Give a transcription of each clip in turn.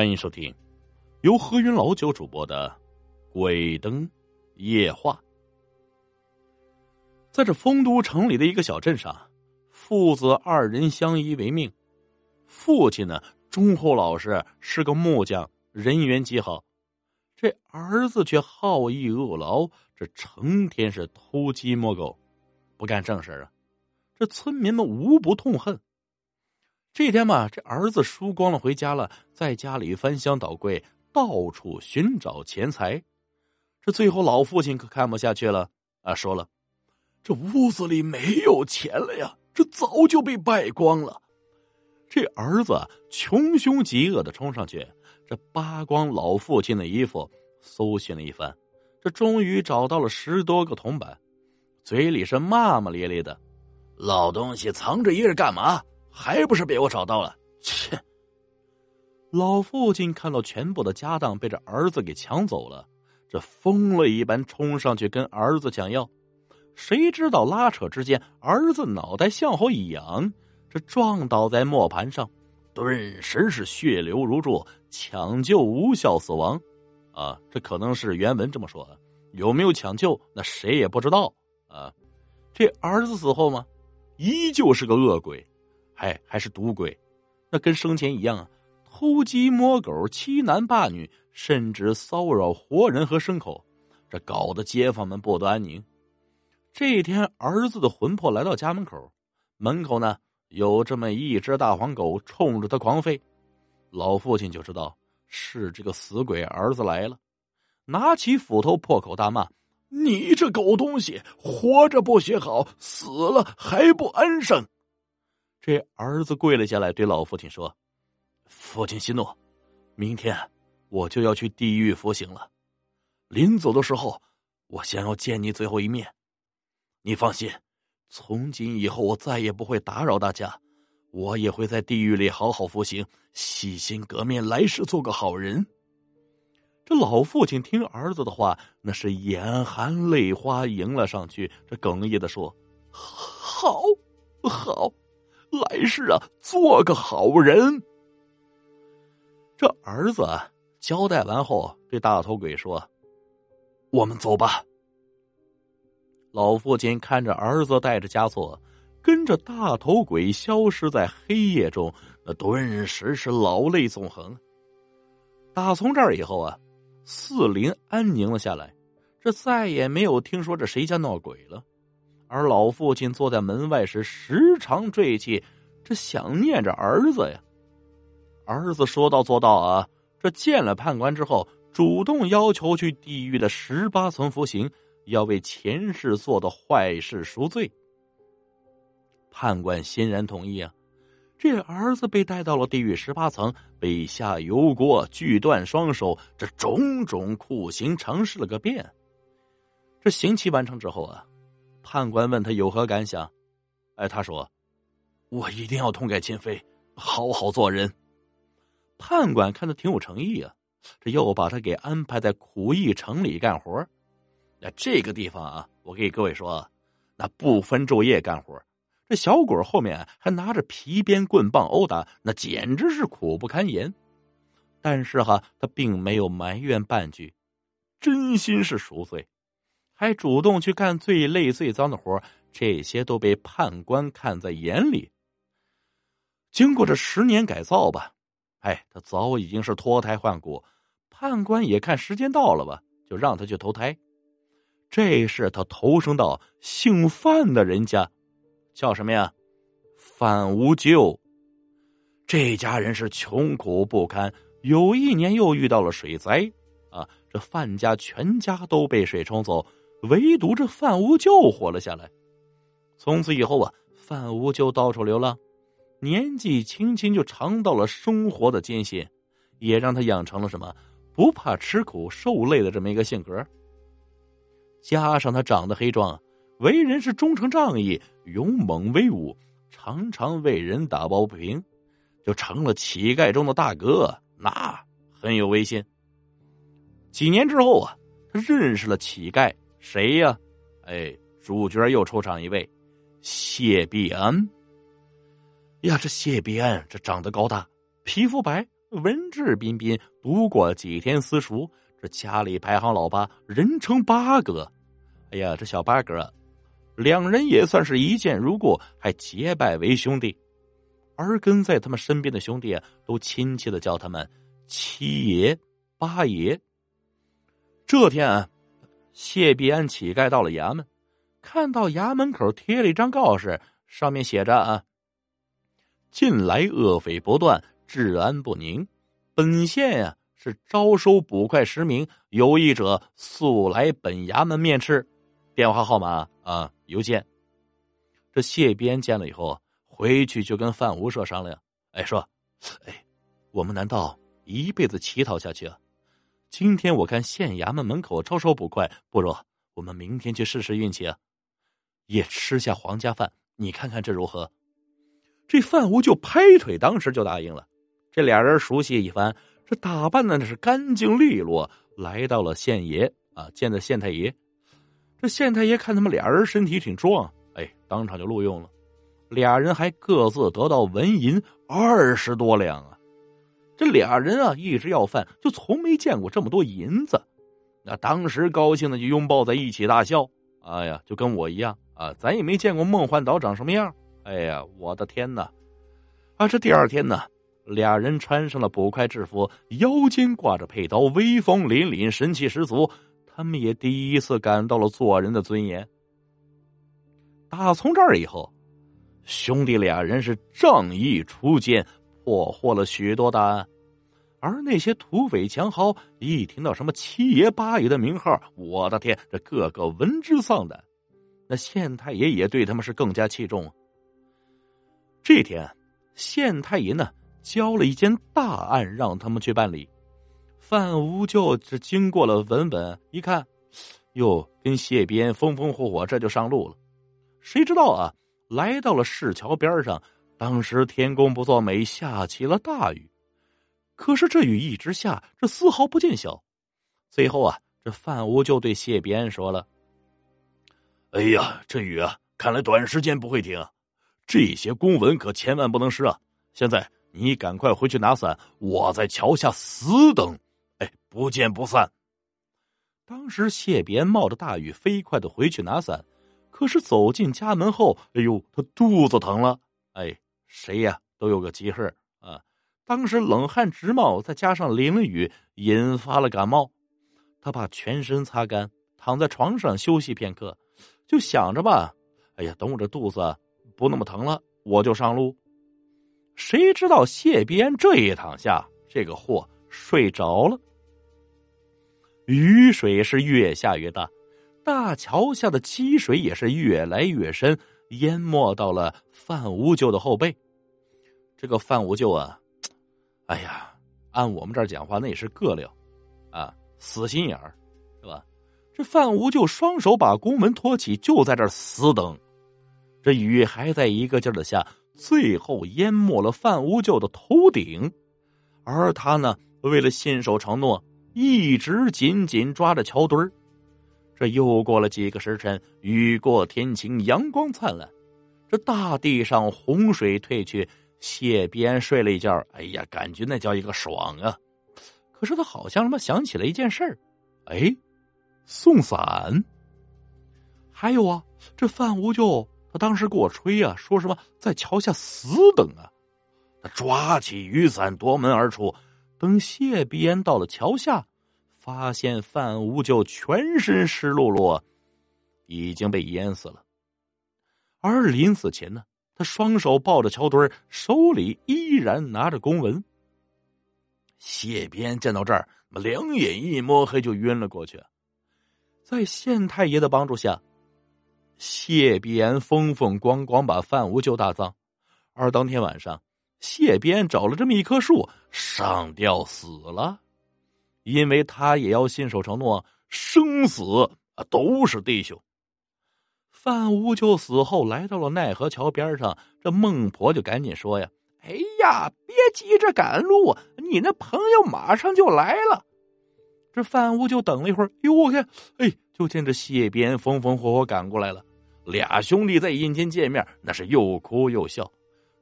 欢迎收听由何云老九主播的《鬼灯夜话》。在这丰都城里的一个小镇上，父子二人相依为命。父亲呢，忠厚老实，是个木匠，人缘极好。这儿子却好逸恶劳，这成天是偷鸡摸狗，不干正事啊！这村民们无不痛恨。这天嘛，这儿子输光了回家了，在家里翻箱倒柜，到处寻找钱财。这最后老父亲可看不下去了啊，说了：“这屋子里没有钱了呀，这早就被败光了。”这儿子穷凶极恶的冲上去，这扒光老父亲的衣服，搜寻了一番，这终于找到了十多个铜板，嘴里是骂骂咧咧的：“老东西藏着掖着干嘛？”还不是被我找到了！切！老父亲看到全部的家当被这儿子给抢走了，这疯了一般冲上去跟儿子抢药。谁知道拉扯之间，儿子脑袋向后一仰，这撞倒在磨盘上，顿时是血流如注，抢救无效死亡。啊，这可能是原文这么说的，有没有抢救，那谁也不知道啊。这儿子死后吗？依旧是个恶鬼。哎，还是赌鬼，那跟生前一样啊！偷鸡摸狗、欺男霸女，甚至骚扰活人和牲口，这搞得街坊们不得安宁。这一天，儿子的魂魄来到家门口，门口呢有这么一只大黄狗冲着他狂吠。老父亲就知道是这个死鬼儿子来了，拿起斧头破口大骂：“你这狗东西，活着不学好，死了还不安生！”这儿子跪了下来，对老父亲说：“父亲息怒，明天我就要去地狱服刑了。临走的时候，我想要见你最后一面。你放心，从今以后我再也不会打扰大家，我也会在地狱里好好服刑，洗心革面，来世做个好人。”这老父亲听儿子的话，那是眼含泪花迎了上去，这哽咽的说：“ 好，好。”来世啊，做个好人。这儿子交代完后，对大头鬼说：“我们走吧。”老父亲看着儿子带着枷锁，跟着大头鬼消失在黑夜中，那顿时是老泪纵横。打从这儿以后啊，四邻安宁了下来，这再也没有听说这谁家闹鬼了。而老父亲坐在门外时，时常坠泣，这想念着儿子呀。儿子说到做到啊！这见了判官之后，主动要求去地狱的十八层服刑，要为前世做的坏事赎罪。判官欣然同意啊！这儿子被带到了地狱十八层，被下油锅、锯断双手，这种种酷刑尝试了个遍。这刑期完成之后啊。判官问他有何感想，哎，他说：“我一定要痛改前非，好好做人。”判官看他挺有诚意啊，这又把他给安排在苦役城里干活。那这个地方啊，我给各位说，那不分昼夜干活。这小鬼后面还拿着皮鞭棍棒殴打，那简直是苦不堪言。但是哈，他并没有埋怨半句，真心是赎罪。还主动去干最累最脏的活这些都被判官看在眼里。经过这十年改造吧，哎，他早已经是脱胎换骨。判官也看时间到了吧，就让他去投胎。这是他投生到姓范的人家，叫什么呀？范无咎。这家人是穷苦不堪，有一年又遇到了水灾啊，这范家全家都被水冲走。唯独这范无咎活了下来。从此以后啊，范无咎到处流浪，年纪轻轻就尝到了生活的艰辛，也让他养成了什么不怕吃苦受累的这么一个性格。加上他长得黑壮，为人是忠诚仗义、勇猛威武，常常为人打抱不平，就成了乞丐中的大哥，那很有威信。几年之后啊，他认识了乞丐。谁呀？哎，主角又出场一位，谢必安。呀，这谢必安这长得高大，皮肤白，文质彬彬，读过几天私塾，这家里排行老八，人称八哥。哎呀，这小八哥，两人也算是一见如故，还结拜为兄弟。而跟在他们身边的兄弟都亲切的叫他们七爷、八爷。这天啊，谢必安乞丐到了衙门，看到衙门口贴了一张告示，上面写着：“啊，近来恶匪不断，治安不宁，本县呀是招收捕快十名，有意者速来本衙门面试。电话号码啊，邮件。”这谢必安见了以后，回去就跟范无赦商量：“哎，说，哎，我们难道一辈子乞讨下去啊？”今天我看县衙门门口招收捕快，不如我们明天去试试运气啊！也吃下皇家饭，你看看这如何？这范无就拍腿，当时就答应了。这俩人熟悉一番，这打扮的那是干净利落，来到了县爷啊，见的县太爷。这县太爷看他们俩人身体挺壮，哎，当场就录用了。俩人还各自得到纹银二十多两啊！这俩人啊，一直要饭，就从没见过这么多银子。那当时高兴的就拥抱在一起大笑。哎呀，就跟我一样啊，咱也没见过梦幻岛长什么样。哎呀，我的天哪！啊，这第二天呢，俩人穿上了捕快制服，腰间挂着佩刀，威风凛凛，神气十足。他们也第一次感到了做人的尊严。打从这儿以后，兄弟俩人是仗义出剑。破获了许多大案，而那些土匪强豪一听到什么七爷八爷的名号，我的天，这个个闻之丧胆。那县太爷也对他们是更加器重。这天，县太爷呢交了一件大案让他们去办理。范无咎这经过了文本，一看，哟，跟谢边风风火火，这就上路了。谁知道啊，来到了市桥边上。当时天公不作美，下起了大雨。可是这雨一直下，这丝毫不见小。最后啊，这范无就对谢边说了：“哎呀，这雨啊，看来短时间不会停。这些公文可千万不能失啊！现在你赶快回去拿伞，我在桥下死等。哎，不见不散。”当时谢边冒着大雨，飞快的回去拿伞。可是走进家门后，哎呦，他肚子疼了。哎。谁呀，都有个急事啊！当时冷汗直冒，再加上淋了雨，引发了感冒。他把全身擦干，躺在床上休息片刻，就想着吧：哎呀，等我这肚子不那么疼了，我就上路。谁知道谢边这一躺下，这个货睡着了。雨水是越下越大，大桥下的积水也是越来越深。淹没到了范无咎的后背，这个范无咎啊，哎呀，按我们这儿讲话，那也是个料啊，死心眼儿，是吧？这范无咎双手把宫门托起，就在这儿死等。这雨还在一个劲儿的下，最后淹没了范无咎的头顶，而他呢，为了信守承诺，一直紧紧抓着桥墩儿。这又过了几个时辰，雨过天晴，阳光灿烂，这大地上洪水退去，谢边睡了一觉。哎呀，感觉那叫一个爽啊！可是他好像他妈想起了一件事儿，哎，送伞。还有啊，这范无咎他当时给我吹啊，说什么在桥下死等啊。他抓起雨伞夺门而出，等谢边到了桥下。发现范无咎全身湿漉漉，已经被淹死了。而临死前呢，他双手抱着桥墩手里依然拿着公文。谢边见到这儿，两眼一摸黑，就晕了过去。在县太爷的帮助下，谢边风风光光把范无咎大葬。而当天晚上，谢边找了这么一棵树上吊死了。因为他也要信守承诺，生死都是弟兄。范无咎死后，来到了奈何桥边上，这孟婆就赶紧说呀：“哎呀，别急着赶路，你那朋友马上就来了。”这范无咎等了一会儿，哟，我看，哎，就见这谢边风风火火赶过来了。俩兄弟在阴间见面，那是又哭又笑，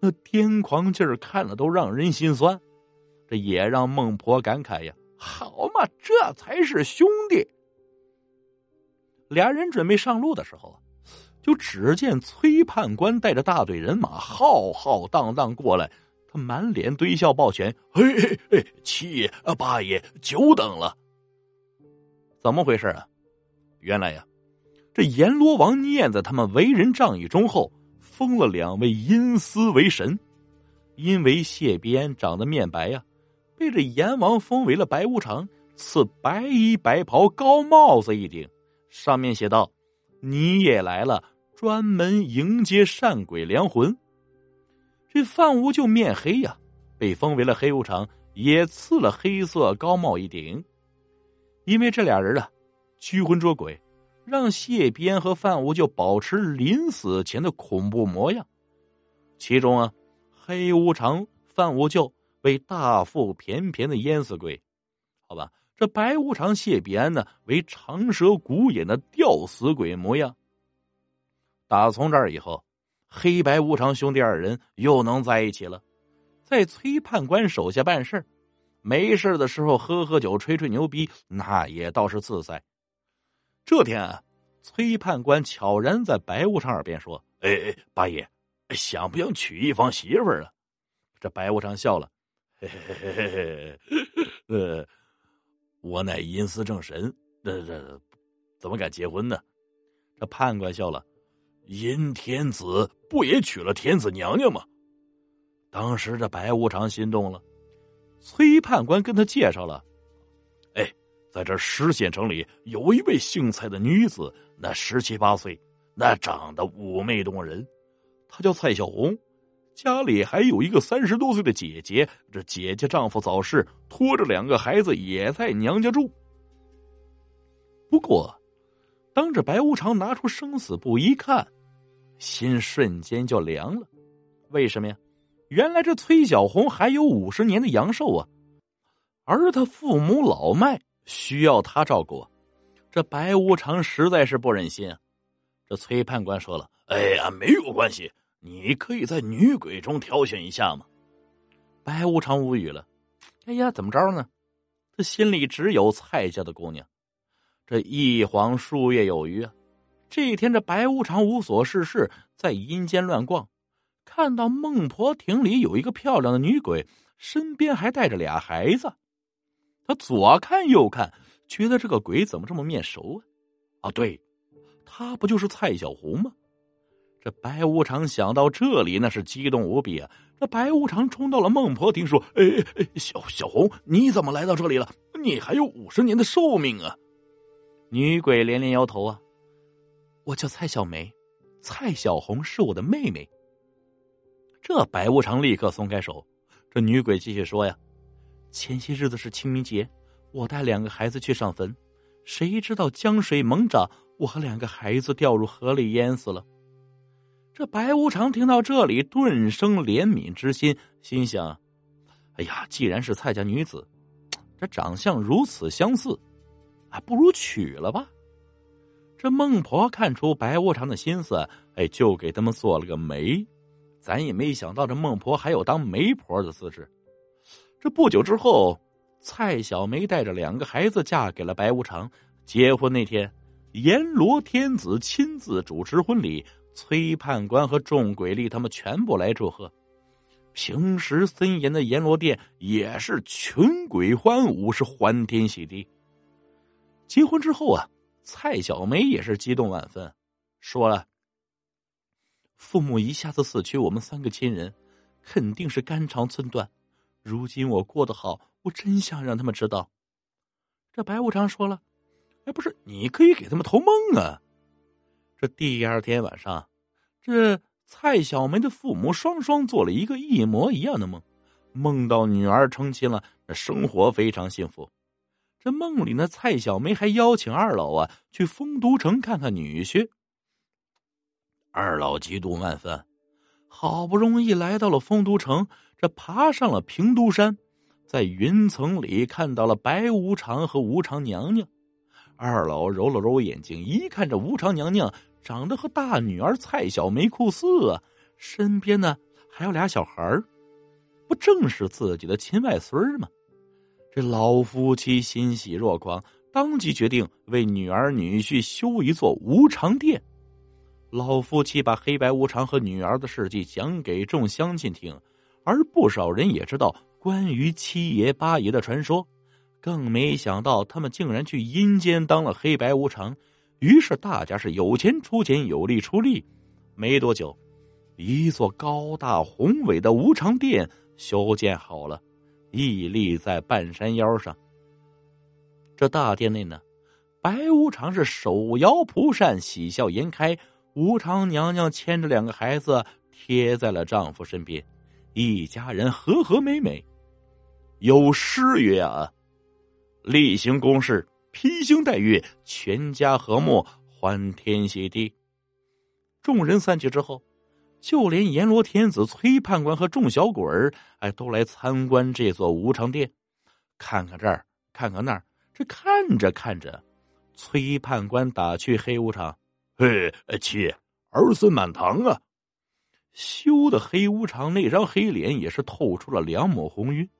那癫狂劲儿看了都让人心酸。这也让孟婆感慨呀：“好嘛，这才是兄弟。”俩人准备上路的时候，就只见崔判官带着大队人马浩浩荡荡过来，他满脸堆笑抱拳：“嘿嘿嘿，七爷啊，八爷，久等了。”怎么回事啊？原来呀，这阎罗王念在他们为人仗义忠厚，封了两位阴司为神。因为谢边长得面白呀，被这阎王封为了白无常，赐白衣白袍高帽子一顶。上面写道：“你也来了，专门迎接善鬼良魂。”这范无就面黑呀，被封为了黑无常，也赐了黑色高帽一顶。因为这俩人啊，驱魂捉鬼，让谢边和范无就保持临死前的恐怖模样。其中啊，黑无常、范无救为大腹便便的淹死鬼，好吧。这白无常、谢必安呢，为长舌古眼的吊死鬼模样。打从这儿以后，黑白无常兄弟二人又能在一起了，在崔判官手下办事没事的时候喝喝酒、吹吹牛逼，那也倒是自在。这天啊，崔判官悄然在白无常耳边说：“哎哎，八爷，想不想娶一房媳妇儿啊？”这白无常笑了：“嘿嘿嘿嘿嘿，呃。”我乃阴司正神，这这怎么敢结婚呢？这判官笑了：“阴天子不也娶了天子娘娘吗？”当时这白无常心动了。崔判官跟他介绍了：“哎，在这石县城里有一位姓蔡的女子，那十七八岁，那长得妩媚动人，她叫蔡小红。”家里还有一个三十多岁的姐姐，这姐姐丈夫早逝，拖着两个孩子也在娘家住。不过，当着白无常拿出生死簿一看，心瞬间就凉了。为什么呀？原来这崔小红还有五十年的阳寿啊，而他父母老迈，需要他照顾。这白无常实在是不忍心啊。这崔判官说了：“哎呀，没有关系。”你可以在女鬼中挑选一下嘛？白无常无语了。哎呀，怎么着呢？他心里只有蔡家的姑娘。这一晃数月有余啊。这一天，这白无常无所事事，在阴间乱逛，看到孟婆亭里有一个漂亮的女鬼，身边还带着俩孩子。他左看右看，觉得这个鬼怎么这么面熟啊？啊，对，他不就是蔡小红吗？这白无常想到这里，那是激动无比啊！这白无常冲到了孟婆亭，说：“哎哎，小小红，你怎么来到这里了？你还有五十年的寿命啊！”女鬼连连摇头啊：“我叫蔡小梅，蔡小红是我的妹妹。”这白无常立刻松开手。这女鬼继续说：“呀，前些日子是清明节，我带两个孩子去上坟，谁知道江水猛涨，我和两个孩子掉入河里淹死了。”这白无常听到这里，顿生怜悯之心，心想：“哎呀，既然是蔡家女子，这长相如此相似，啊，不如娶了吧。”这孟婆看出白无常的心思，哎，就给他们做了个媒。咱也没想到，这孟婆还有当媒婆的资质。这不久之后，蔡小梅带着两个孩子嫁给了白无常。结婚那天，阎罗天子亲自主持婚礼。崔判官和众鬼吏他们全部来祝贺，平时森严的阎罗殿也是群鬼欢舞，是欢天喜地。结婚之后啊，蔡小梅也是激动万分，说了：“父母一下子死去，我们三个亲人肯定是肝肠寸断。如今我过得好，我真想让他们知道。”这白无常说了：“哎，不是，你可以给他们投梦啊。”这第二天晚上，这蔡小梅的父母双双做了一个一模一样的梦，梦到女儿成亲了，那生活非常幸福。这梦里呢，蔡小梅还邀请二老啊去丰都城看看女婿。二老激动万分，好不容易来到了丰都城，这爬上了平都山，在云层里看到了白无常和无常娘娘。二老揉了揉眼睛，一看这无常娘娘。长得和大女儿蔡小梅酷似啊，身边呢还有俩小孩儿。不正是自己的亲外孙吗？这老夫妻欣喜若狂，当即决定为女儿女婿修一座无常殿。老夫妻把黑白无常和女儿的事迹讲给众乡亲听，而不少人也知道关于七爷八爷的传说，更没想到他们竟然去阴间当了黑白无常。于是大家是有钱出钱，有力出力。没多久，一座高大宏伟的无常殿修建好了。屹立在半山腰上。这大殿内呢，白无常是手摇蒲扇，喜笑颜开。无常娘娘牵着两个孩子贴在了丈夫身边，一家人和和美美。有诗曰：“啊，例行公事，披星戴月，全家和睦，欢天喜地。”众人散去之后。就连阎罗天子、崔判官和众小鬼儿，哎，都来参观这座无常殿，看看这儿，看看那儿。这看着看着，崔判官打趣黑无常：“嘿，七儿孙满堂啊！”羞的黑无常那张黑脸也是透出了两抹红晕。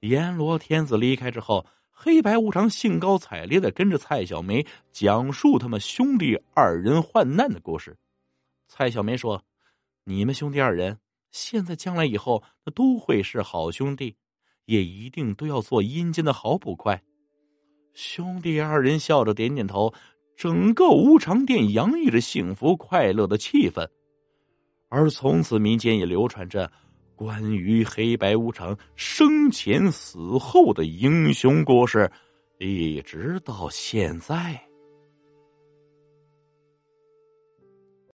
阎罗天子离开之后，黑白无常兴高采烈的跟着蔡小梅讲述他们兄弟二人患难的故事。蔡小梅说。你们兄弟二人，现在、将来、以后，那都会是好兄弟，也一定都要做阴间的好捕快。兄弟二人笑着点点头，整个无常殿洋溢着幸福快乐的气氛。而从此，民间也流传着关于黑白无常生前死后的英雄故事，一直到现在。